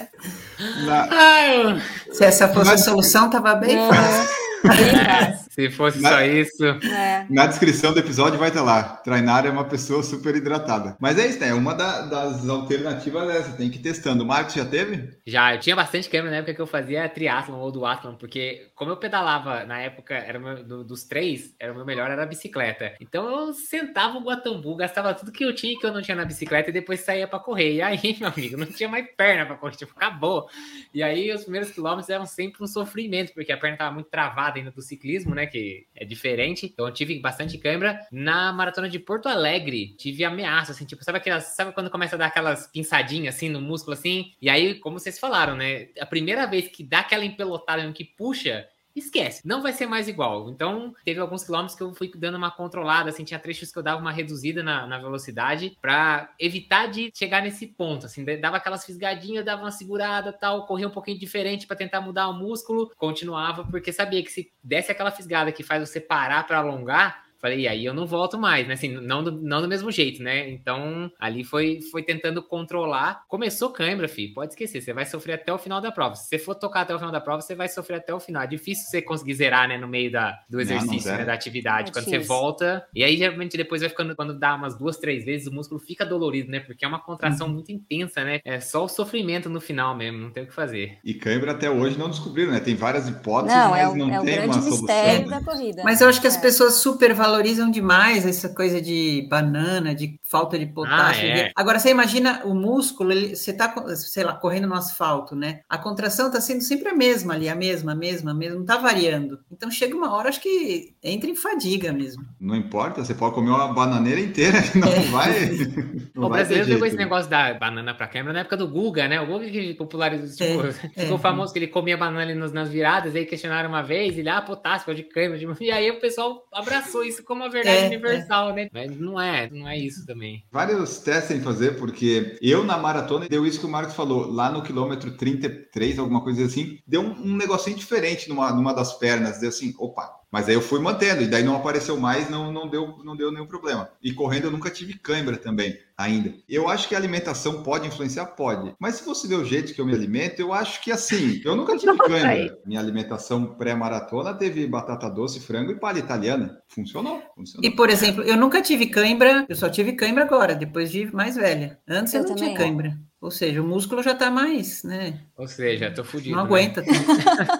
Na- Ai, Se essa fosse a solução, tava bem fácil. Bem fácil. Se fosse Mas- só isso. É. Na descrição do episódio vai estar lá. Tainara é uma pessoa super hidratada. Mas é isso, né? Uma da- das alternativas é essa. Tem que ir testando. O Marcos já teve? Já, eu tinha bastante câmera na época que eu fazia triatlon ou duatlon, porque como eu pedalava na época, era meu- do- dos três, era o meu melhor era a bicicleta. Então eu sentava o Guatambu, gastava tudo que eu tinha e que eu não tinha na bicicleta e depois saía pra correr. E aí, meu amigo, não tinha mais perna pra correr, tipo, acabou. E aí os primeiros quilômetros eram sempre um sofrimento, porque a perna tava muito travada ainda do ciclismo, né, que é diferente. Então eu tive bastante cãibra na maratona de Porto Alegre. Tive ameaça, assim, tipo, sabe aquelas. Sabe quando começa a dar aquelas pinçadinhas assim no músculo assim? E aí, como vocês falaram, né? A primeira vez que dá aquela empelotada que puxa, esquece, não vai ser mais igual. Então, teve alguns quilômetros que eu fui dando uma controlada, assim, tinha trechos que eu dava uma reduzida na, na velocidade para evitar de chegar nesse ponto, assim, dava aquelas fisgadinhas, dava uma segurada, tal, corria um pouquinho diferente para tentar mudar o músculo, continuava, porque sabia que se desse aquela fisgada que faz você parar para alongar, Falei, e aí eu não volto mais, né? Assim, não do, não do mesmo jeito, né? Então, ali foi, foi tentando controlar. Começou cãibra, filho. Pode esquecer, você vai sofrer até o final da prova. Se você for tocar até o final da prova, você vai sofrer até o final. É difícil você conseguir zerar, né? No meio da, do exercício, não, não né, da atividade. É quando difícil. você volta. E aí, geralmente, depois vai ficando, quando dá umas duas, três vezes, o músculo fica dolorido, né? Porque é uma contração uhum. muito intensa, né? É só o sofrimento no final mesmo, não tem o que fazer. E cãibra até hoje não descobriram, né? Tem várias hipóteses, não, mas é o, não é tem uma solução. da corrida. Mas eu acho que as é. pessoas supervalorizam demais mais essa coisa de banana, de falta de potássio. Ah, é. Agora, você imagina o músculo, ele, você está, sei lá, correndo no asfalto, né? A contração está sendo sempre a mesma ali, a mesma, a mesma, a mesma, não está variando. Então chega uma hora, acho que entra em fadiga mesmo. Não importa, você pode comer uma bananeira inteira, não é. vai. Não o vai brasileiro pegou esse negócio da banana para câmera na época do Guga, né? O Guga que popularizou, tipo, é, ficou é. famoso que ele comia banana ali nas, nas viradas, aí questionaram uma vez, ele, ah, potássio, de câmera, e aí o pessoal abraçou isso como uma verdade é, universal, é. né? Mas não é, não é isso também. Vários testes em fazer, porque eu na maratona deu isso que o Marcos falou, lá no quilômetro 33, alguma coisa assim, deu um, um negocinho diferente numa, numa das pernas, deu assim, opa, mas aí eu fui mantendo, e daí não apareceu mais, não, não, deu, não deu nenhum problema. E correndo eu nunca tive cãibra também, ainda. Eu acho que a alimentação pode influenciar? Pode. Mas se você vê o jeito que eu me alimento, eu acho que assim, eu nunca tive cãibra. Minha alimentação pré-maratona teve batata doce, frango e palha italiana. Funcionou, funcionou. E, por exemplo, eu nunca tive cãibra, eu só tive cãibra agora, depois de mais velha. Antes eu, eu não tinha cãibra. Ou seja, o músculo já está mais, né? Ou seja, tô fudido. Não né? aguenta.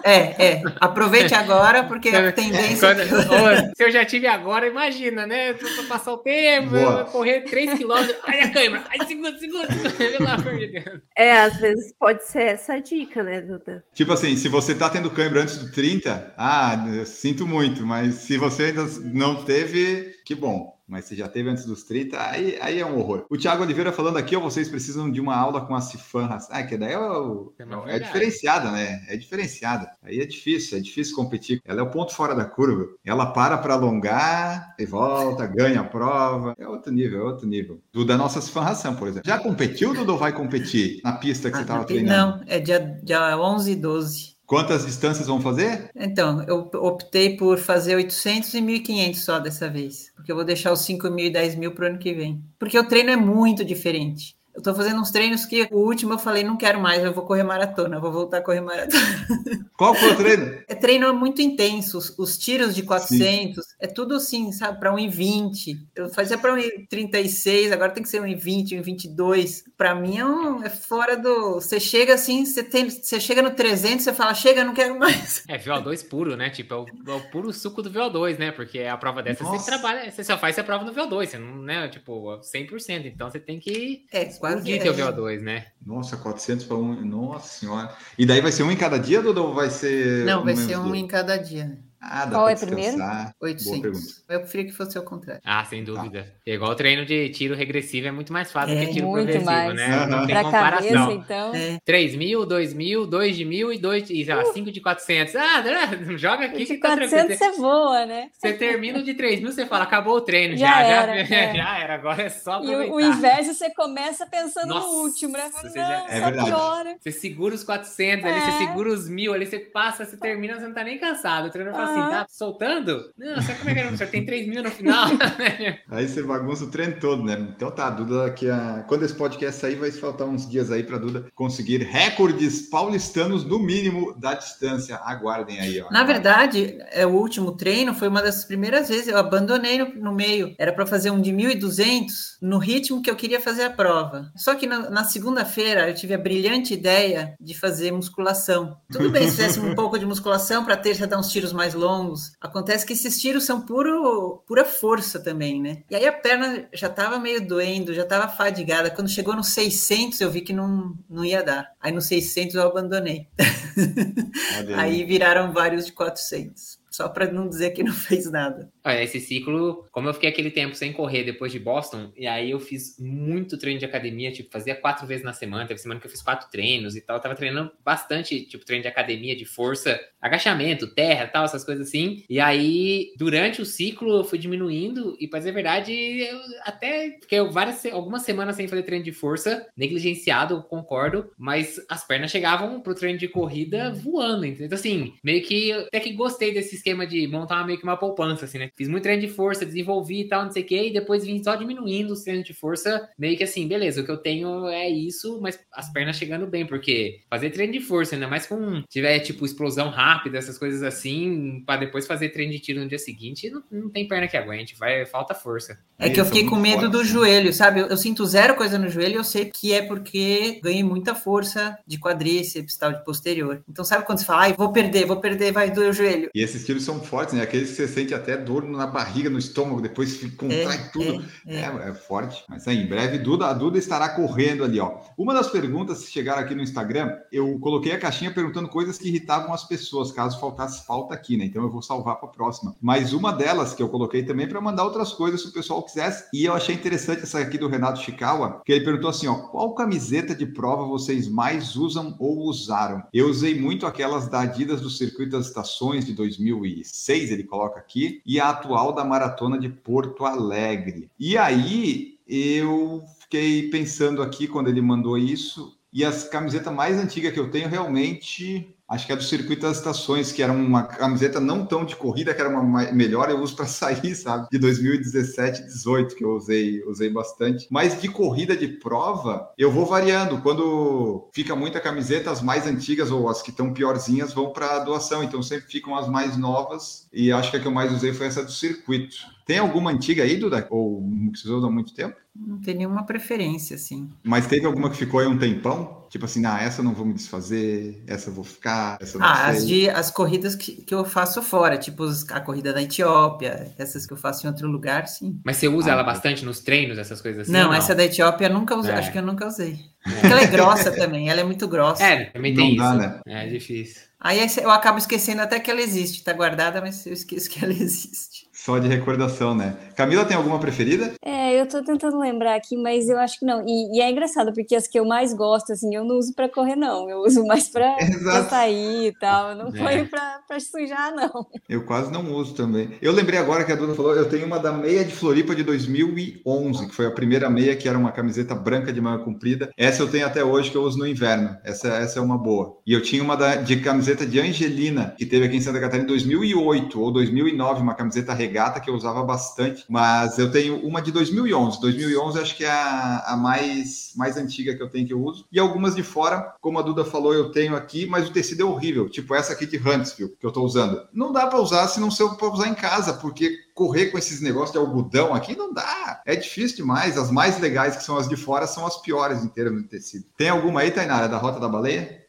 é, é. Aproveite agora, porque a tendência. Quando, é se eu já tive agora, imagina, né? Pra passar o tempo, correr 3 quilômetros. Ai, a câmera. Ai, segura, segura. Pelo amor de Deus. É, às vezes pode ser essa dica, né, Duda? Tipo assim, se você tá tendo câimbra antes do 30, ah, sinto muito, mas se você ainda não teve, que bom mas se já teve antes dos 30, aí, aí é um horror. O Thiago Oliveira falando aqui, ó, vocês precisam de uma aula com a Cifan. Ah, que daí é, o, é, é diferenciada, né? É diferenciada. Aí é difícil, é difícil competir. Ela é o ponto fora da curva. Ela para para alongar e volta, ganha a prova. É outro nível, é outro nível. Do da nossa Cifan Ração, por exemplo. Já competiu, Dudu, vai competir na pista que ah, você estava treinando? Não, é dia, dia 11 e 12. Quantas distâncias vão fazer? Então, eu optei por fazer 800 e 1.500 só dessa vez, porque eu vou deixar os 5 mil e 10 mil para o ano que vem. Porque o treino é muito diferente. Eu tô fazendo uns treinos que o último eu falei, não quero mais, eu vou correr maratona, vou voltar a correr maratona. Qual foi o treino? É treino muito intenso, os, os tiros de 400, Sim. é tudo assim, sabe, para 1,20. Eu fazia para 1,36, agora tem que ser 1,20, 1,22. Para mim é, um, é, fora do. Você chega assim, você, tem, você chega no 300, você fala, chega, não quero mais. É VO2 puro, né? Tipo, é o, é o puro suco do VO2, né? Porque a prova dessa Nossa. você trabalha, você só faz a prova no VO2, você não, né? Tipo, 100%. Então você tem que. É, quase. Explodir teu VO2, né? Nossa, 400 para um. Nossa senhora. E daí vai ser um em cada dia, ou vai ser. Não, vai ser um dia? em cada dia. Ah, dá Qual é primeiro? 800. Eu preferia que fosse ao contrário. Ah, sem dúvida. Tá. Igual o treino de tiro regressivo é muito mais fácil é, que tiro progressivo, mais. né? Não tem pra comparação. Cabeça, então. É. 3 mil, 2 mil, 2 de mil e 2 de, sei lá, 5 de 400. Ah, joga aqui de que 400 tá você voa, né? Você termina o de 3 mil, você fala, acabou o treino. Já, já era. Já, é. já era, agora é só aproveitar. E o, o inverso você começa pensando Nossa, no último, né? Fala, você, já... é verdade. Você segura os 400 ali, você é. segura os mil ali, você passa, você termina, você não tá nem cansado. O treinador fala assim, tá soltando não, sabe como é que era? Você tem 3 mil no final. aí você bagunça o treino todo, né? Então tá, Duda, daqui a... quando esse podcast sair, vai faltar uns dias aí para Duda conseguir recordes paulistanos, no mínimo, da distância. Aguardem aí, ó. Na verdade, é, o último treino foi uma das primeiras vezes, eu abandonei no, no meio. Era para fazer um de 1.200 no ritmo que eu queria fazer a prova. Só que na, na segunda-feira eu tive a brilhante ideia de fazer musculação. Tudo bem se fizesse um pouco de musculação para terça dar uns tiros mais longos. Acontece que esses tiros são puro, pura força também, né? E aí a perna já estava meio doendo, já estava fadigada. Quando chegou no 600, eu vi que não, não ia dar. Aí no 600 eu abandonei. aí viraram vários de 400 só para não dizer que não fez nada. Olha, esse ciclo, como eu fiquei aquele tempo sem correr depois de Boston, e aí eu fiz muito treino de academia, tipo, fazia quatro vezes na semana, teve semana que eu fiz quatro treinos e tal, eu tava treinando bastante, tipo, treino de academia, de força, agachamento, terra, tal, essas coisas assim. E aí, durante o ciclo, eu fui diminuindo, e pra dizer a verdade, eu até fiquei várias, algumas semanas sem fazer treino de força, negligenciado, concordo, mas as pernas chegavam pro treino de corrida voando, entendeu? Então, assim, meio que, até que gostei desse esquema de montar meio que uma poupança, assim, né? Fiz muito treino de força, desenvolvi e tal, não sei o quê, e depois vim só diminuindo os treinos de força, meio que assim, beleza, o que eu tenho é isso, mas as pernas chegando bem, porque fazer treino de força, ainda mais com tiver, tipo, explosão rápida, essas coisas assim, para depois fazer treino de tiro no dia seguinte, não, não tem perna que aguente, vai, falta força. É que eu fiquei com medo do fortes, né? joelho, sabe? Eu, eu sinto zero coisa no joelho, eu sei que é porque ganhei muita força de quadríceps, tal, de posterior. Então, sabe quando você fala, ai, vou perder, vou perder, vai doer o joelho. E esses tiros são fortes, né? Aqueles que você sente até dor na barriga, no estômago, depois contrai tudo. é, É, é forte. Mas aí, em breve, Duda, a Duda estará correndo ali, ó. Uma das perguntas que chegaram aqui no Instagram, eu coloquei a caixinha perguntando coisas que irritavam as pessoas, caso faltasse falta aqui, né? Então eu vou salvar para a próxima. Mas uma delas que eu coloquei também para mandar outras coisas se o pessoal quisesse. E eu achei interessante essa aqui do Renato Chikawa, que ele perguntou assim, ó, qual camiseta de prova vocês mais usam ou usaram? Eu usei muito aquelas da Adidas do Circuito das Estações de 2006, ele coloca aqui, e a atual da Maratona de Porto Alegre. E aí eu fiquei pensando aqui quando ele mandou isso, e as camisetas mais antigas que eu tenho realmente Acho que é do Circuito das Estações, que era uma camiseta não tão de corrida, que era uma melhor, eu uso para sair, sabe? De 2017, 18, que eu usei, usei bastante. Mas de corrida de prova, eu vou variando. Quando fica muita camiseta, as mais antigas ou as que estão piorzinhas vão para doação. Então sempre ficam as mais novas. E acho que a que eu mais usei foi essa do circuito. Tem alguma antiga aí, Duda? Ou que vocês usam há muito tempo? Não tem nenhuma preferência, assim. Mas teve alguma que ficou aí um tempão? Tipo assim, ah, essa eu não vou me desfazer, essa eu vou ficar, essa eu não Ah, sei. as, de, as corridas que, que eu faço fora, tipo a corrida da Etiópia, essas que eu faço em outro lugar, sim. Mas você usa Ah, ela tá. bastante nos treinos, essas coisas assim? não, ou essa da Etiópia eu nunca usei, É. acho que eu nunca usei. Porque ela é grossa também, ela é muito grossa. É, também tem Não dá, isso. né? É difícil. Aí eu acabo esquecendo até que ela existe, tá guardada, mas eu esqueço que ela existe. Só de recordação, né? Camila tem alguma preferida? É, eu tô tentando lembrar aqui, mas eu acho que não. E, e é engraçado, porque as que eu mais gosto, assim, eu não uso pra correr, não. Eu uso mais pra, pra sair e tal. Eu não É. ponho pra, pra sujar, não. Eu quase não uso também. Eu lembrei agora que a Duda falou, eu tenho uma da meia de Floripa de 2011, que foi a primeira meia, que era uma camiseta branca de manga comprida. Essa eu tenho até hoje, que eu uso no inverno. Essa, essa é uma boa. E eu tinha uma da, de camiseta de Angelina, que teve aqui em Santa Catarina em 2008 ou 2009, uma camiseta regata que eu usava bastante. Mas eu tenho uma de 2011. 2011 acho que é a, a mais, mais antiga que eu tenho que eu uso. E algumas de fora, como a Duda falou, eu tenho aqui, mas o tecido é horrível. Tipo essa aqui de Huntsville, que eu tô usando. Não dá para usar se não for para usar em casa, porque correr com esses negócios de algodão aqui não dá. É difícil demais. As mais legais, que são as de fora, são as piores em termos de tecido. Tem alguma aí, Tainara, da Rota da Baleia?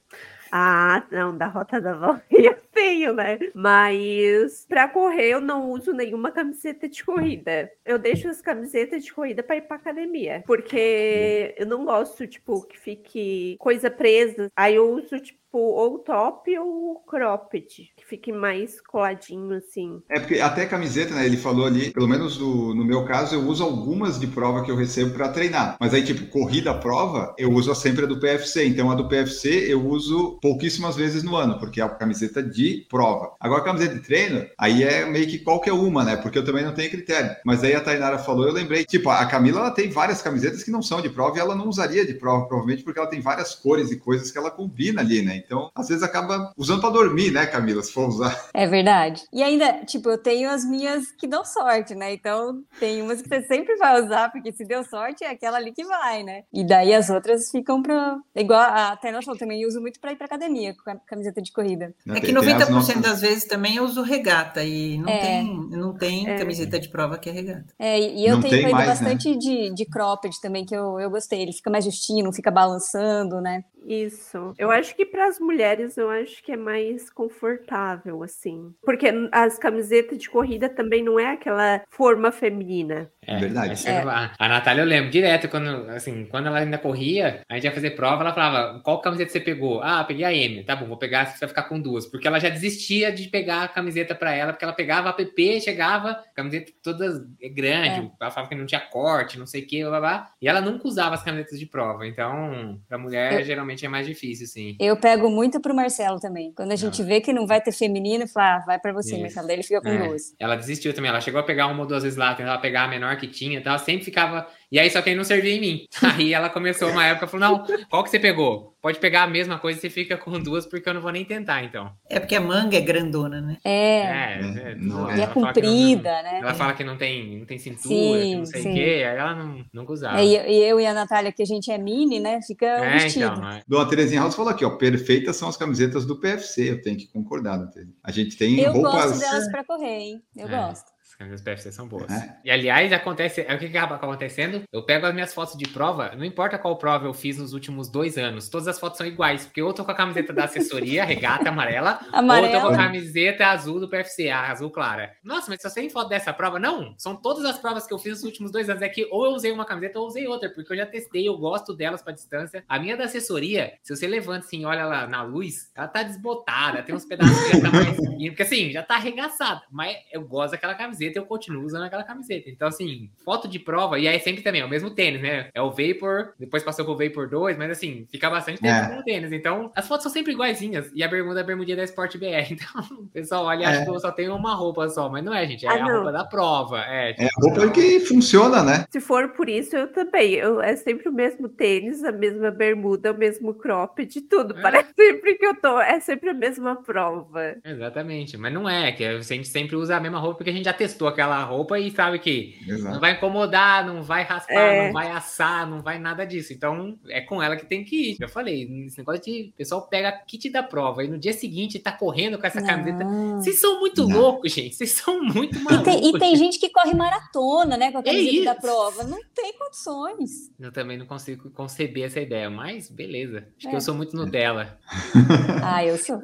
Ah, não, da Rota da eu tenho, né? Mas pra correr eu não uso nenhuma camiseta de corrida. Eu deixo as camisetas de corrida pra ir pra academia. Porque eu não gosto, tipo, que fique coisa presa. Aí eu uso, tipo, ou top ou cropped. Que fique mais coladinho, assim. É porque até camiseta, né? Ele falou ali, pelo menos no meu caso, eu uso algumas de prova que eu recebo para treinar. Mas aí, tipo, corrida prova, eu uso sempre a do PFC. Então, a do PFC eu uso pouquíssimas vezes no ano, porque é a camiseta de prova. Agora, a camiseta de treino, aí é meio que qualquer uma, né? Porque eu também não tenho critério. Mas aí a Tainara falou, eu lembrei. Tipo, a Camila, ela tem várias camisetas que não são de prova e ela não usaria de prova, provavelmente, porque ela tem várias cores e coisas que ela combina ali, né? Então, às vezes acaba usando para dormir, né, Camila? Se for usar. É verdade. E ainda, tipo, eu tenho as minhas que dão sorte, né? Então, tem umas que você sempre vai usar, porque se deu sorte, é aquela ali que vai, né? E daí as outras ficam pra. Igual a Taylor falou também, uso muito pra ir pra academia com a camiseta de corrida. né? É que Tem- tem as 90% nossas- das vezes também eu uso regata e não É. tem, não tem É. camiseta de prova que é regata. É, e eu Não tenho né? bastante de, de cropped também, que eu, eu gostei. Ele fica mais justinho, não fica balançando, né? Isso. Eu acho que para as mulheres eu acho que é mais confortável assim, porque as camisetas de corrida também não é aquela forma feminina. É, Verdade. você não vai- A Natália eu lembro direto, quando, assim, quando ela ainda corria, a gente ia fazer prova, ela falava, qual camiseta você pegou? Ah, peguei a M. Tá bom, vou pegar, você vai ficar com duas. Porque ela já desistia de pegar a camiseta pra ela, porque ela pegava a PP, chegava, camiseta toda grande, ela falava que não tinha corte, não sei o que, blá, blá, blá. E ela nunca usava as camisetas de prova. Então, pra mulher, Eu- geralmente é mais difícil, sim. Eu pego muito pro Marcelo também. Quando a gente vê que não vai ter feminino, fala, ah, vai pra você, Isso. Marcelo. Daí ele fica com É. duas. Ela desistiu também. Ela chegou a pegar uma ou duas vezes lá, tentava pegar a menor que tinha e tal. Sempre ficava. E aí, só que aí não servia em mim. Aí ela começou uma época falou: não, qual que você pegou? Pode pegar a mesma coisa e você fica com duas, porque eu não vou nem tentar, então. É porque a manga é grandona, né? É. É, É, é, não tudo. é. E é que não- comprida, né? Ela fala que não tem, não tem cintura, Sim, que não sei o quê. Aí ela não, nunca usava. É, e, eu e a Natália, que a gente é mini, né? Fica É, vestido. então. é. Dona Terezinha House falou aqui, ó, perfeitas são as camisetas do PFC, eu tenho que concordar, Terezinha. A gente tem Eu roupas... gosto delas pra correr, hein? Eu É. gosto. As camisas PFC são boas. É. E aliás, acontece. É o que que acaba acontecendo? Eu pego as minhas fotos de prova, não importa qual prova eu fiz nos últimos dois anos, todas as fotos são iguais, porque eu tô com a camiseta da assessoria, regata amarela, ou eu tô com a Amarela. camiseta azul do PFC, a azul clara. Nossa, mas se você tem foto dessa prova, não, são todas as provas que eu fiz nos últimos dois anos. É que ou eu usei uma camiseta ou eu usei outra, porque eu já testei, eu gosto delas pra distância. A minha da assessoria, se você levanta assim, olha lá na luz, ela tá desbotada, tem uns pedaços que já tá mais. Porque assim, já tá arregaçada. Mas eu gosto daquela camiseta e eu continuo usando aquela camiseta. Então, assim, foto de prova, e aí sempre também, é o mesmo tênis, né? É o Vapor, depois passou pro Vapor 2, mas assim, fica bastante tempo É. com o tênis. Então, as fotos são sempre iguaizinhas. E a bermuda é a bermudinha da Sport BR. Então, o pessoal olha e acha É. que eu só tenho uma roupa só, mas não é, gente. É Ah, a não. roupa da prova. É, É a roupa que funciona, né? Se for por isso, eu também. Eu, é sempre o mesmo tênis, a mesma bermuda, o mesmo cropped, tudo. É. Parece sempre que eu tô. É sempre a mesma prova. Exatamente, mas não é, que a gente sempre usa a mesma roupa porque a gente já testou aquela roupa e sabe que não Exato. vai incomodar, não vai raspar, É. não vai assar, não vai nada disso. Então é com ela que tem que ir. Eu falei, esse negócio de o pessoal pega kit da prova e no dia seguinte tá correndo com essa camiseta. Não. Vocês são muito Não. loucos, gente. Vocês são muito E malucos. tem, e tem gente que corre maratona, né? Com a É camiseta da isso. prova. Não tem condições. Eu também não consigo conceber essa ideia, mas beleza. Acho que É. eu sou muito Nutella. Ah, eu sou.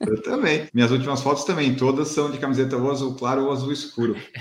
Eu também. Minhas últimas fotos também, todas são de camiseta ou azul claro ou azul escuro,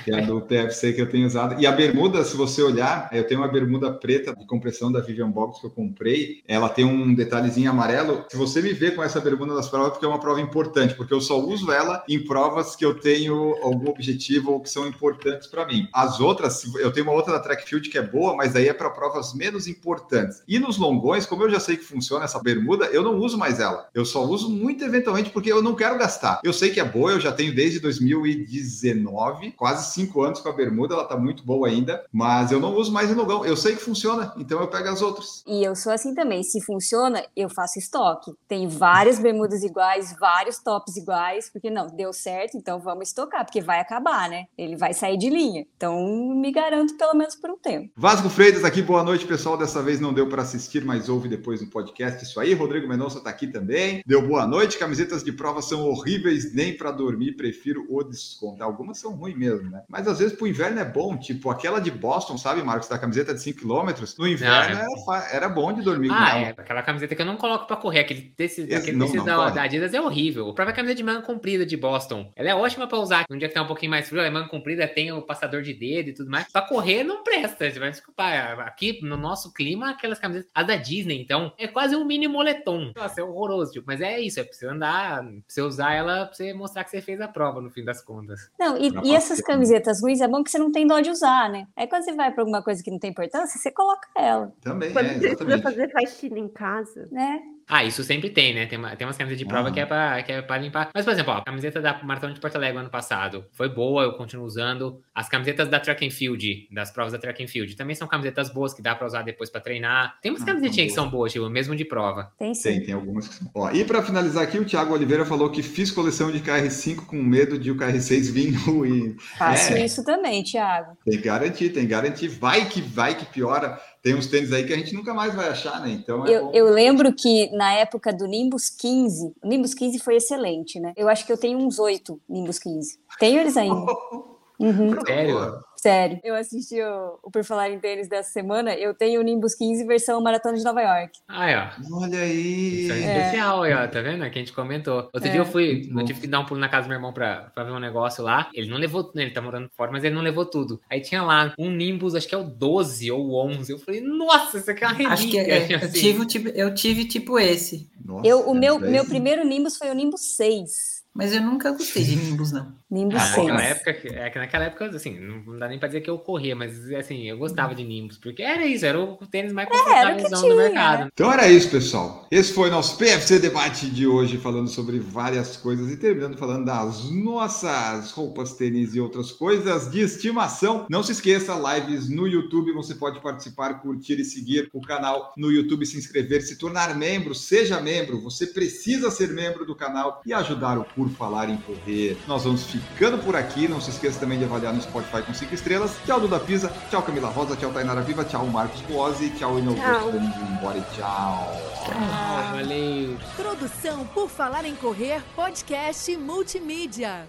que é a do PFC que eu tenho usado. E a bermuda, se você olhar, eu tenho uma bermuda preta de compressão da Vivian Box que eu comprei. Ela tem um detalhezinho amarelo. Se você me vê com essa bermuda nas provas, é porque é uma prova importante, porque eu só uso ela em provas que eu tenho algum objetivo ou que são importantes para mim. As outras, eu tenho uma outra da Track Field que é boa, mas aí é para provas menos importantes. E nos longões, como eu já sei que funciona essa bermuda, eu não uso mais ela. Eu só uso muito eventualmente porque eu não quero gastar. Eu sei que é boa, eu já tenho desde 2019, quase cinco anos com a bermuda, ela tá muito boa ainda, mas eu não uso mais em longão. Eu sei que funciona, então eu pego as outras. E eu sou assim também. Se funciona, eu faço estoque. Tem várias bermudas iguais, vários tops iguais, porque não, deu certo, então vamos estocar, porque vai acabar, né? Ele vai sair de linha. Então, me garanto pelo menos por um tempo. Vasco Freitas aqui, boa noite, pessoal. Dessa vez não deu para assistir, mas ouve depois no podcast. Isso aí, Rodrigo Mendonça tá aqui também. Deu boa noite. Camisetas de prova são horríveis, nem para dormir, prefiro o desconto. Algumas são ruins mesmo, né? Mas às vezes pro inverno é bom, tipo aquela de Boston, sabe, Marcos, da camiseta de 5 km. No inverno é- era, era bom de dormir com Ah, ela. é. Aquela camiseta que eu não coloco pra correr. Aquele tecido, Esse aquele não- tecido não da, da Adidas é horrível. A própria camisa de manga comprida de Boston. Ela é ótima pra usar. Um dia que tá um pouquinho mais frio, a manga comprida tem o passador de dedo e tudo mais. Pra correr não presta. Você vai desculpar. Aqui no nosso clima, aquelas camisetas. As da Disney, então, é quase um mini moletom. Nossa, é horroroso. Tipo, mas é isso. É pra você andar, pra você usar ela, pra você mostrar que você fez a prova no fim das contas. Não, e, e essas camisetas ruins é bom que você não tem dó de usar, né? Aí quando você vai pra alguma coisa que não tem importância, você coloca ela, Também, Quando é, precisa exatamente. fazer faxina em casa. né? Ah, isso sempre tem, né? Tem, uma, tem umas camisetas de prova Ah. que, é pra, que é pra limpar. Mas, por exemplo, ó, a camiseta da Maratona de Porto Alegre ano passado foi boa, eu continuo usando. As camisetas da Track and Field, das provas da Track and Field, também são camisetas boas que dá pra usar depois pra treinar. Tem umas Ah, camisetinhas que são boas, tipo, mesmo de prova. Tem sim. Tem, tem algumas que são. Ó, e para finalizar aqui, o Thiago Oliveira falou que fiz coleção de KR5 com medo de o KR6 vir ruim. Faço É. isso também, Thiago. Tem que garantir, tem que garantir. Vai que vai que piora. Tem uns tênis aí que a gente nunca mais vai achar, né? Então é Eu, bom. eu lembro que na época do Nimbus 15, o Nimbus 15 foi excelente, né? Eu acho que eu tenho uns oito Nimbus 15. Tenho eles ainda. Uhum. Sério? Sério. Eu assisti o, o Por Falar em Tênis dessa semana. Eu tenho o Nimbus 15 versão Maratona de Nova York. Aí, ó. Olha aí. Isso é especial aí, ó. Tá vendo? É que a gente comentou. Outro É. dia eu fui, eu tive que dar um pulo na casa do meu irmão pra, pra ver um negócio lá. Ele não levou, ele tá morando fora, mas ele não levou tudo. Aí tinha lá um Nimbus, acho que é o 12 ou o 11. Eu falei, nossa, isso aqui é uma relíquia. Acho que é, eu, assim. tive, um tipo- eu tive tipo esse, Nossa, Eu, o meu, meu primeiro Nimbus foi o Nimbus 6. mas eu nunca gostei de Nimbus, não. Nimbus Ah, 6. naquela época, é que naquela época, assim, não dá nem pra dizer que eu corria, mas assim, eu gostava de Nimbus, porque era isso, era o tênis mais confortável do mercado. Então era isso, pessoal. Esse foi nosso PFC Debate de hoje, falando sobre várias coisas e terminando falando das nossas roupas, tênis e outras coisas de estimação. Não se esqueça, lives no YouTube, você pode participar, curtir e seguir o canal no YouTube, se inscrever, se tornar membro, seja membro. Você precisa ser membro do canal e ajudar o Por Falar em Correr. Nós vamos ficando por aqui. Não se esqueça também de avaliar no Spotify com 5 estrelas. Tchau, Duda Pisa. Tchau, Camila Rosa. Tchau, Tainara Viva. Tchau, Marcos Boazzi. Tchau. Tchau. Vamos embora e tchau. Ah, valeu. Produção por Falar em Correr, podcast multimídia.